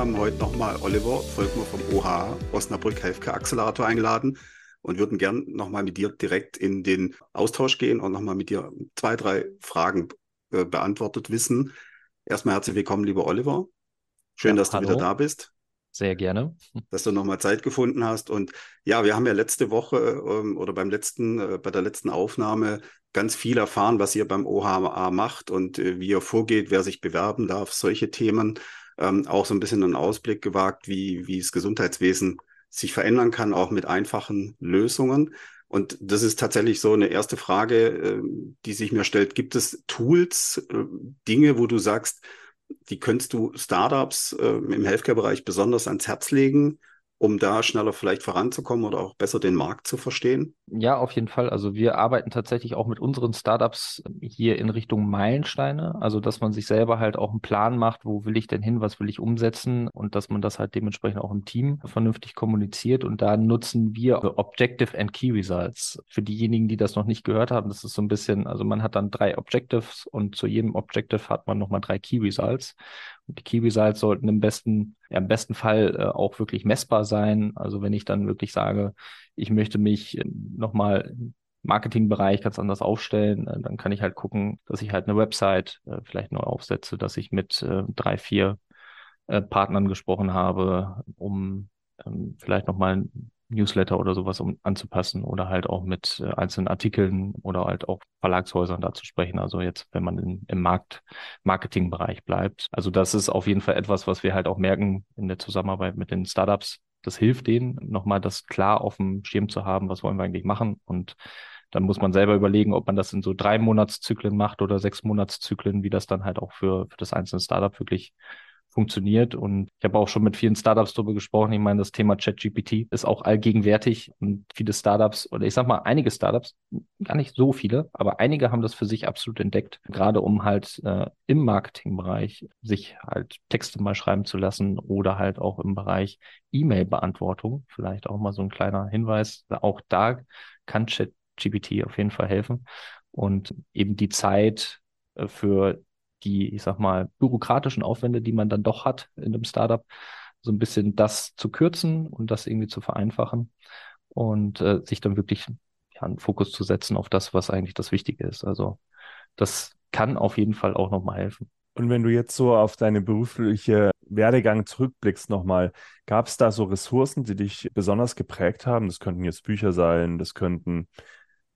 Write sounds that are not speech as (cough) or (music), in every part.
Haben heute nochmal Oliver Volkmer vom OH Osnabrück Healthcare Accelerator eingeladen und würden gern nochmal mit dir direkt in den Austausch gehen und nochmal mit dir zwei, drei Fragen äh, beantwortet wissen. Erstmal herzlich willkommen, lieber Oliver. Schön, ja, dass hallo. du wieder da bist. Sehr gerne. (laughs) Dass du nochmal Zeit gefunden hast. Und ja, wir haben ja letzte Woche ähm, oder beim letzten, äh, bei der letzten Aufnahme ganz viel erfahren, was ihr beim OHA macht und äh, wie ihr vorgeht, wer sich bewerben darf, solche Themen. Ähm, auch so ein bisschen einen Ausblick gewagt, wie, wie das Gesundheitswesen sich verändern kann, auch mit einfachen Lösungen. Und das ist tatsächlich so eine erste Frage, äh, die sich mir stellt. Gibt es Tools, äh, Dinge, wo du sagst, die könntest du Startups äh, im Healthcare-Bereich besonders ans Herz legen, um da schneller vielleicht voranzukommen oder auch besser den Markt zu verstehen? Ja, auf jeden Fall. Also wir arbeiten tatsächlich auch mit unseren Startups hier in Richtung Meilensteine. Also dass man sich selber halt auch einen Plan macht, wo will ich denn hin, was will ich umsetzen und dass man das halt dementsprechend auch im Team vernünftig kommuniziert. Und da nutzen wir Objective and Key Results. Für diejenigen, die das noch nicht gehört haben, das ist so ein bisschen, also man hat dann drei Objectives und zu jedem Objective hat man nochmal drei Key Results. Die Key Results sollten im besten, ja, im besten Fall äh, auch wirklich messbar sein. Also wenn ich dann wirklich sage, ich möchte mich äh, nochmal im Marketingbereich ganz anders aufstellen, äh, dann kann ich halt gucken, dass ich halt eine Website äh, vielleicht neu aufsetze, dass ich mit äh, drei, vier Partnern gesprochen habe, um ähm, vielleicht nochmal Newsletter oder sowas um anzupassen oder halt auch mit äh, einzelnen Artikeln oder halt auch Verlagshäusern da zu sprechen. Also jetzt, wenn man in, im Markt, Marketingbereich bleibt. Also das ist auf jeden Fall etwas, was wir halt auch merken in der Zusammenarbeit mit den Startups. Das hilft denen, nochmal das klar auf dem Schirm zu haben, was wollen wir eigentlich machen und dann muss man selber überlegen, ob man das in so drei Monatszyklen macht oder sechs Monatszyklen, wie das dann halt auch für, für das einzelne Startup wirklich funktioniert. Und ich habe auch schon mit vielen Startups darüber gesprochen. Ich meine, das Thema ChatGPT ist auch allgegenwärtig und viele Startups oder ich sag mal einige Startups, gar nicht so viele, aber einige haben das für sich absolut entdeckt, gerade um halt äh, im Marketingbereich sich halt Texte mal schreiben zu lassen oder halt auch im Bereich E-Mail-Beantwortung. Vielleicht auch mal so ein kleiner Hinweis. Auch da kann ChatGPT auf jeden Fall helfen und eben die Zeit äh, für die, ich sag mal, bürokratischen Aufwände, die man dann doch hat in einem Startup, so ein bisschen das zu kürzen und das irgendwie zu vereinfachen und äh, sich dann wirklich ja, einen Fokus zu setzen auf das, was eigentlich das Wichtige ist. Also das kann auf jeden Fall auch nochmal helfen. Und wenn du jetzt so auf deine berufliche Werdegang zurückblickst nochmal, gab es da so Ressourcen, die dich besonders geprägt haben? Das könnten jetzt Bücher sein, das könnten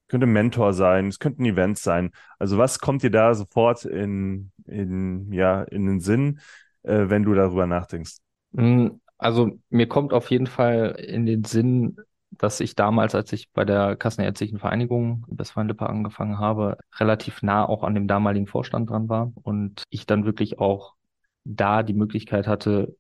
könnte Mentor sein, es könnten Events sein. Also was kommt dir da sofort in, in, ja, in den Sinn, äh, wenn du darüber nachdenkst? Hm, also mir kommt auf jeden Fall in den Sinn, dass ich damals, als ich bei der Kassenärztlichen Vereinigung Westfalen-Lippe angefangen habe, relativ nah auch an dem damaligen Vorstand dran war und ich dann wirklich auch da die Möglichkeit hatte,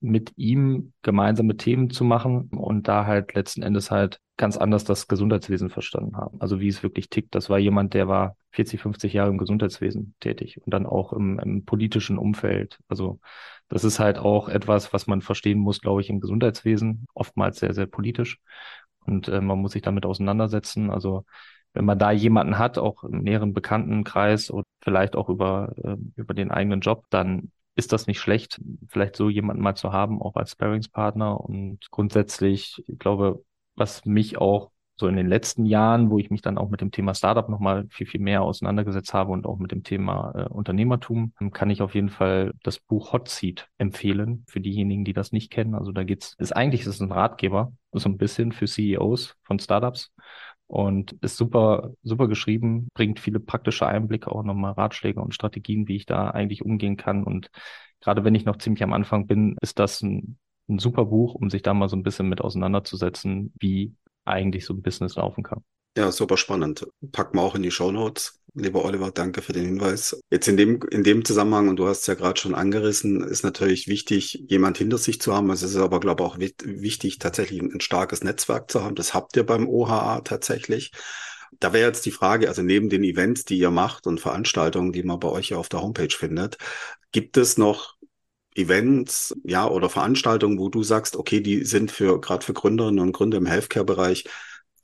mit ihm gemeinsame Themen zu machen da halt letzten Endes halt ganz anders das Gesundheitswesen verstanden haben. Also wie es wirklich tickt. Das war jemand, der war 40, 50 Jahre im Gesundheitswesen tätig und dann auch im, im politischen Umfeld. Also das ist halt auch etwas, was man verstehen muss, glaube ich, im Gesundheitswesen, oftmals sehr, sehr politisch. Und äh, man muss sich damit auseinandersetzen. Also wenn man da jemanden hat, auch im näheren Bekanntenkreis oder vielleicht auch über, äh, über den eigenen Job, dann ist das nicht schlecht, vielleicht so jemanden mal zu haben, auch als Sparringspartner. Und grundsätzlich, ich glaube, was mich auch so in den letzten Jahren, wo ich mich dann auch mit dem Thema Startup nochmal viel, viel mehr auseinandergesetzt habe und auch mit dem Thema äh, Unternehmertum, kann ich auf jeden Fall das Buch Hot Seat empfehlen für diejenigen, die das nicht kennen. Also da geht's, ist eigentlich ist es ein Ratgeber, so ein bisschen für CEOs von Startups und ist super, super geschrieben, bringt viele praktische Einblicke, auch nochmal Ratschläge und Strategien, wie ich da eigentlich umgehen kann. Und gerade wenn ich noch ziemlich am Anfang bin, ist das ein, ein super Buch, um sich da mal so ein bisschen mit auseinanderzusetzen, wie eigentlich so ein Business laufen kann. Ja, super spannend. Packen wir auch in die Show Notes. Lieber Oliver, danke für den Hinweis. Jetzt in dem, in dem Zusammenhang, und du hast es ja gerade schon angerissen, ist natürlich wichtig, jemand hinter sich zu haben. Es ist aber, glaube ich, auch wichtig, tatsächlich ein, ein starkes Netzwerk zu haben. Das habt ihr beim OHA tatsächlich. Da wäre jetzt die Frage, also neben den Events, die ihr macht und Veranstaltungen, die man bei euch ja auf der Homepage findet, gibt es noch Events, ja, oder Veranstaltungen, wo du sagst, okay, die sind für, gerade für Gründerinnen und Gründer im Healthcare-Bereich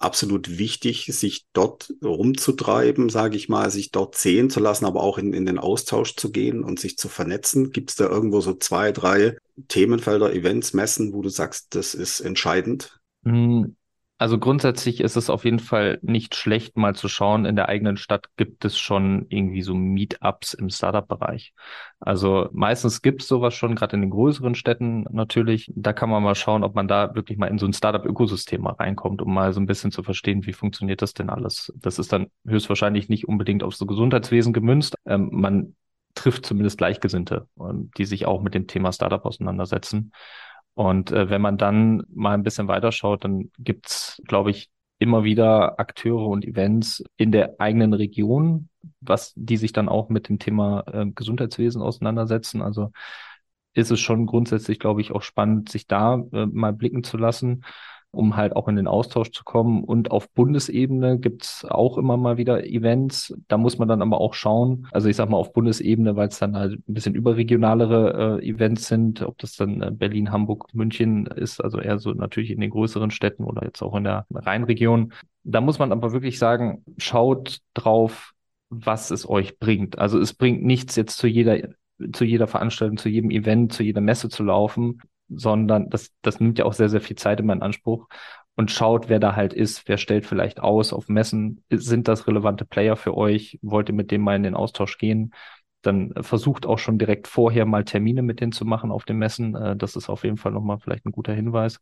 absolut wichtig, sich dort rumzutreiben, sage ich mal, sich dort sehen zu lassen, aber auch in, in den Austausch zu gehen und sich zu vernetzen? Gibt es da irgendwo so zwei, drei Themenfelder, Events, Messen, wo du sagst, das ist entscheidend? Hm, also grundsätzlich ist es auf jeden Fall nicht schlecht, mal zu schauen, in der eigenen Stadt gibt es schon irgendwie so Meetups im Startup-Bereich. Also meistens gibt es sowas schon, gerade in den größeren Städten natürlich. Da kann man mal schauen, ob man da wirklich mal in so ein Startup-Ökosystem mal reinkommt, um mal so ein bisschen zu verstehen, wie funktioniert das denn alles. Das ist dann höchstwahrscheinlich nicht unbedingt aufs Gesundheitswesen gemünzt. Ähm, man trifft zumindest Gleichgesinnte, die sich auch mit dem Thema Startup auseinandersetzen. Und äh, wenn man dann mal ein bisschen weiterschaut, dann gibt's, glaube ich, immer wieder Akteure und Events in der eigenen Region, was die sich dann auch mit dem Thema äh, Gesundheitswesen auseinandersetzen. Also ist es schon grundsätzlich, glaube ich, auch spannend, sich da äh, mal blicken zu lassen um halt auch in den Austausch zu kommen. Und auf Bundesebene gibt's auch immer mal wieder Events. Da muss man dann aber auch schauen. Also ich sag mal auf Bundesebene, weil es dann halt ein bisschen überregionalere äh, Events sind, ob das dann äh, Berlin, Hamburg, München ist, also eher so natürlich in den größeren Städten oder jetzt auch in der Rheinregion. Da muss man aber wirklich sagen, schaut drauf, was es euch bringt. Also es bringt nichts jetzt zu jeder zu jeder Veranstaltung, zu jedem Event, zu jeder Messe zu laufen, sondern das, das nimmt ja auch sehr, sehr viel Zeit in Anspruch und schaut, wer da halt ist, wer stellt vielleicht aus auf Messen, sind das relevante Player für euch, wollt ihr mit dem mal in den Austausch gehen, dann versucht auch schon direkt vorher mal Termine mit denen zu machen auf den Messen, äh, das ist auf jeden Fall nochmal vielleicht ein guter Hinweis.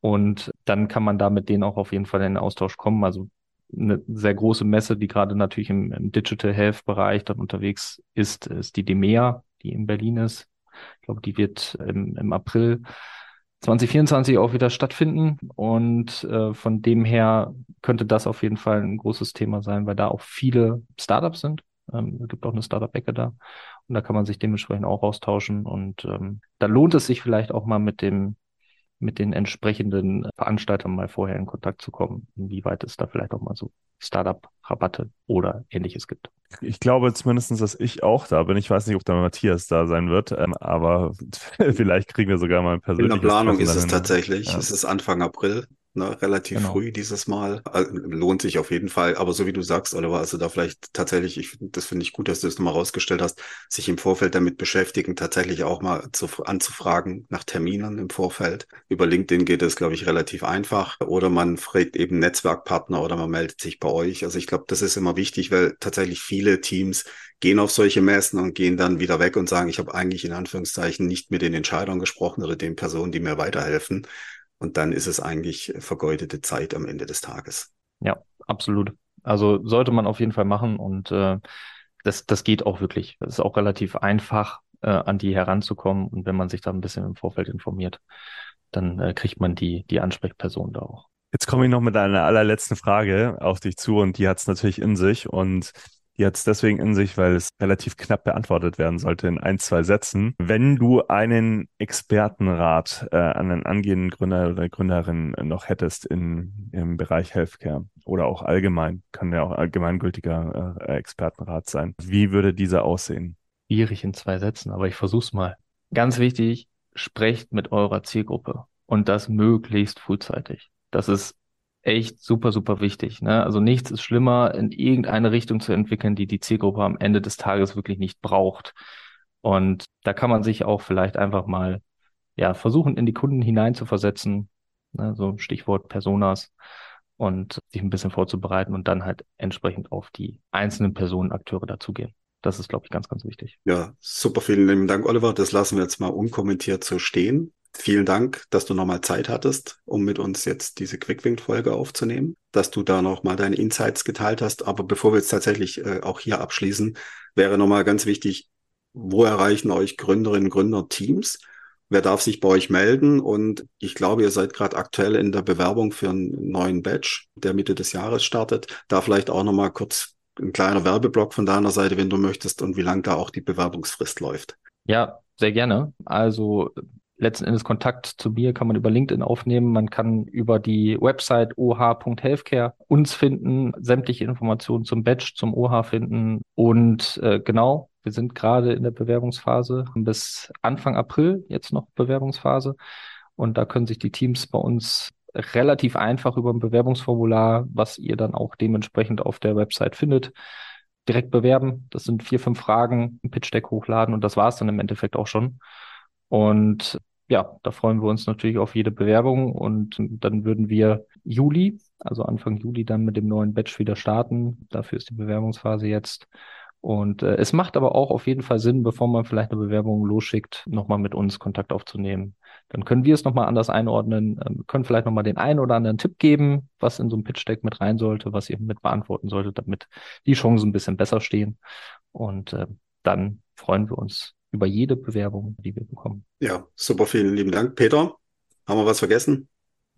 Und dann kann man da mit denen auch auf jeden Fall in den Austausch kommen, also eine sehr große Messe, die gerade natürlich im, im Digital Health Bereich dann unterwegs ist, ist die DEMEA, die in Berlin ist. Ich glaube, die wird im, im April 2024 auch wieder stattfinden. Und äh, von dem her könnte das auf jeden Fall ein großes Thema sein, weil da auch viele Startups sind. Ähm, es gibt auch eine Startup-Ecke da. Und da kann man sich dementsprechend auch austauschen. Und ähm, da lohnt es sich vielleicht auch mal mit dem mit den entsprechenden Veranstaltern mal vorher in Kontakt zu kommen, inwieweit es da vielleicht auch mal so Startup-Rabatte oder ähnliches gibt. Ich glaube zumindest, dass ich auch da bin. Ich weiß nicht, ob der Matthias da sein wird, ähm, aber (laughs) vielleicht kriegen wir sogar mal ein persönliches In der Planung ist es tatsächlich. Ja. Es ist Anfang April. Ne, relativ genau. früh dieses Mal. Also, lohnt sich auf jeden Fall. Aber so wie du sagst, Oliver, also da vielleicht tatsächlich, ich, das finde ich gut, dass du das nochmal rausgestellt hast, sich im Vorfeld damit beschäftigen, tatsächlich auch mal zu, anzufragen nach Terminen im Vorfeld. Über LinkedIn geht es, glaube ich, relativ einfach. Oder man fragt eben Netzwerkpartner oder man meldet sich bei euch. Also ich glaube, das ist immer wichtig, weil tatsächlich viele Teams gehen auf solche Messen und gehen dann wieder weg und sagen, ich habe eigentlich in Anführungszeichen nicht mit den Entscheidern gesprochen oder den Personen, die mir weiterhelfen. Und dann ist es eigentlich vergeudete Zeit am Ende des Tages. Ja, absolut. Also sollte man auf jeden Fall machen und äh, das, das geht auch wirklich. Es ist auch relativ einfach, äh, an die heranzukommen. Und wenn man sich da ein bisschen im Vorfeld informiert, dann äh, kriegt man die, die Ansprechperson da auch. Jetzt komme ich noch mit einer allerletzten Frage auf dich zu und die hat es natürlich in sich. Und es deswegen in sich, weil es relativ knapp beantwortet werden sollte in ein, zwei Sätzen. Wenn du einen Expertenrat äh, an einen angehenden Gründer oder Gründerin noch hättest in, im Bereich Healthcare oder auch allgemein, kann ja auch allgemeingültiger äh, Expertenrat sein, wie würde dieser aussehen? Schwierig in zwei Sätzen, aber ich versuch's mal. Ganz wichtig, sprecht mit eurer Zielgruppe und das möglichst frühzeitig. Das ist echt super, super wichtig. Ne? Also nichts ist schlimmer, in irgendeine Richtung zu entwickeln, die die Zielgruppe am Ende des Tages wirklich nicht braucht. Und da kann man sich auch vielleicht einfach mal ja versuchen, in die Kunden hineinzuversetzen. Ne? So Stichwort Personas und sich ein bisschen vorzubereiten und dann halt entsprechend auf die einzelnen Personen, Akteure dazugehen. Das ist, glaube ich, ganz, ganz wichtig. Ja, super. Vielen lieben Dank, Oliver. Das lassen wir jetzt mal unkommentiert so stehen. Vielen Dank, dass du nochmal Zeit hattest, um mit uns jetzt diese Quickwink-Folge aufzunehmen, dass du da nochmal deine Insights geteilt hast. Aber bevor wir jetzt tatsächlich äh, auch hier abschließen, wäre nochmal ganz wichtig, wo erreichen euch Gründerinnen und Gründer Teams? Wer darf sich bei euch melden? Und ich glaube, ihr seid gerade aktuell in der Bewerbung für einen neuen Badge, der Mitte des Jahres startet. Da vielleicht auch nochmal kurz ein kleiner Werbeblock von deiner Seite, wenn du möchtest, und wie lang da auch die Bewerbungsfrist läuft. Ja, sehr gerne. Also letzten Endes Kontakt zu mir kann man über LinkedIn aufnehmen. Man kann über die Website oh.healthcare uns finden, sämtliche Informationen zum Badge, zum OH finden. Und äh, genau, wir sind gerade in der Bewerbungsphase bis Anfang April jetzt noch Bewerbungsphase. Und da können sich die Teams bei uns relativ einfach über ein Bewerbungsformular, was ihr dann auch dementsprechend auf der Website findet. Direkt bewerben. Das sind vier, fünf Fragen, ein Pitch-Deck hochladen und das war es dann im Endeffekt auch schon. Und ja, da freuen wir uns natürlich auf jede Bewerbung und dann würden wir Juli, also Anfang Juli dann mit dem neuen Batch wieder starten. Dafür ist die Bewerbungsphase jetzt. Und äh, es macht aber auch auf jeden Fall Sinn, bevor man vielleicht eine Bewerbung losschickt, nochmal mit uns Kontakt aufzunehmen. Dann können wir es nochmal anders einordnen, äh, können vielleicht nochmal den einen oder anderen Tipp geben, was in so ein Pitch-Deck mit rein sollte, was ihr mit beantworten solltet, damit die Chancen ein bisschen besser stehen. Und äh, dann freuen wir uns über jede Bewerbung, die wir bekommen. Ja, super, vielen lieben Dank. Peter, haben wir was vergessen?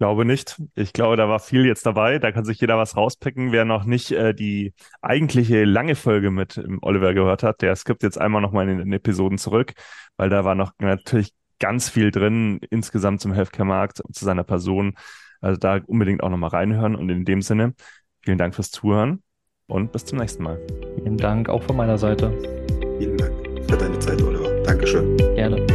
glaube nicht. Ich glaube, da war viel jetzt dabei. Da kann sich jeder was rauspicken. Wer noch nicht äh, die eigentliche lange Folge mit ähm, Oliver gehört hat, der skippt jetzt einmal nochmal in den Episoden zurück, weil da war noch natürlich ganz viel drin insgesamt zum Healthcare-Markt und zu seiner Person. Also da unbedingt auch nochmal reinhören. Und in dem Sinne, vielen Dank fürs Zuhören und bis zum nächsten Mal. Vielen Dank auch von meiner Seite. Vielen Dank für deine Zeit, Oliver. Dankeschön. Gerne.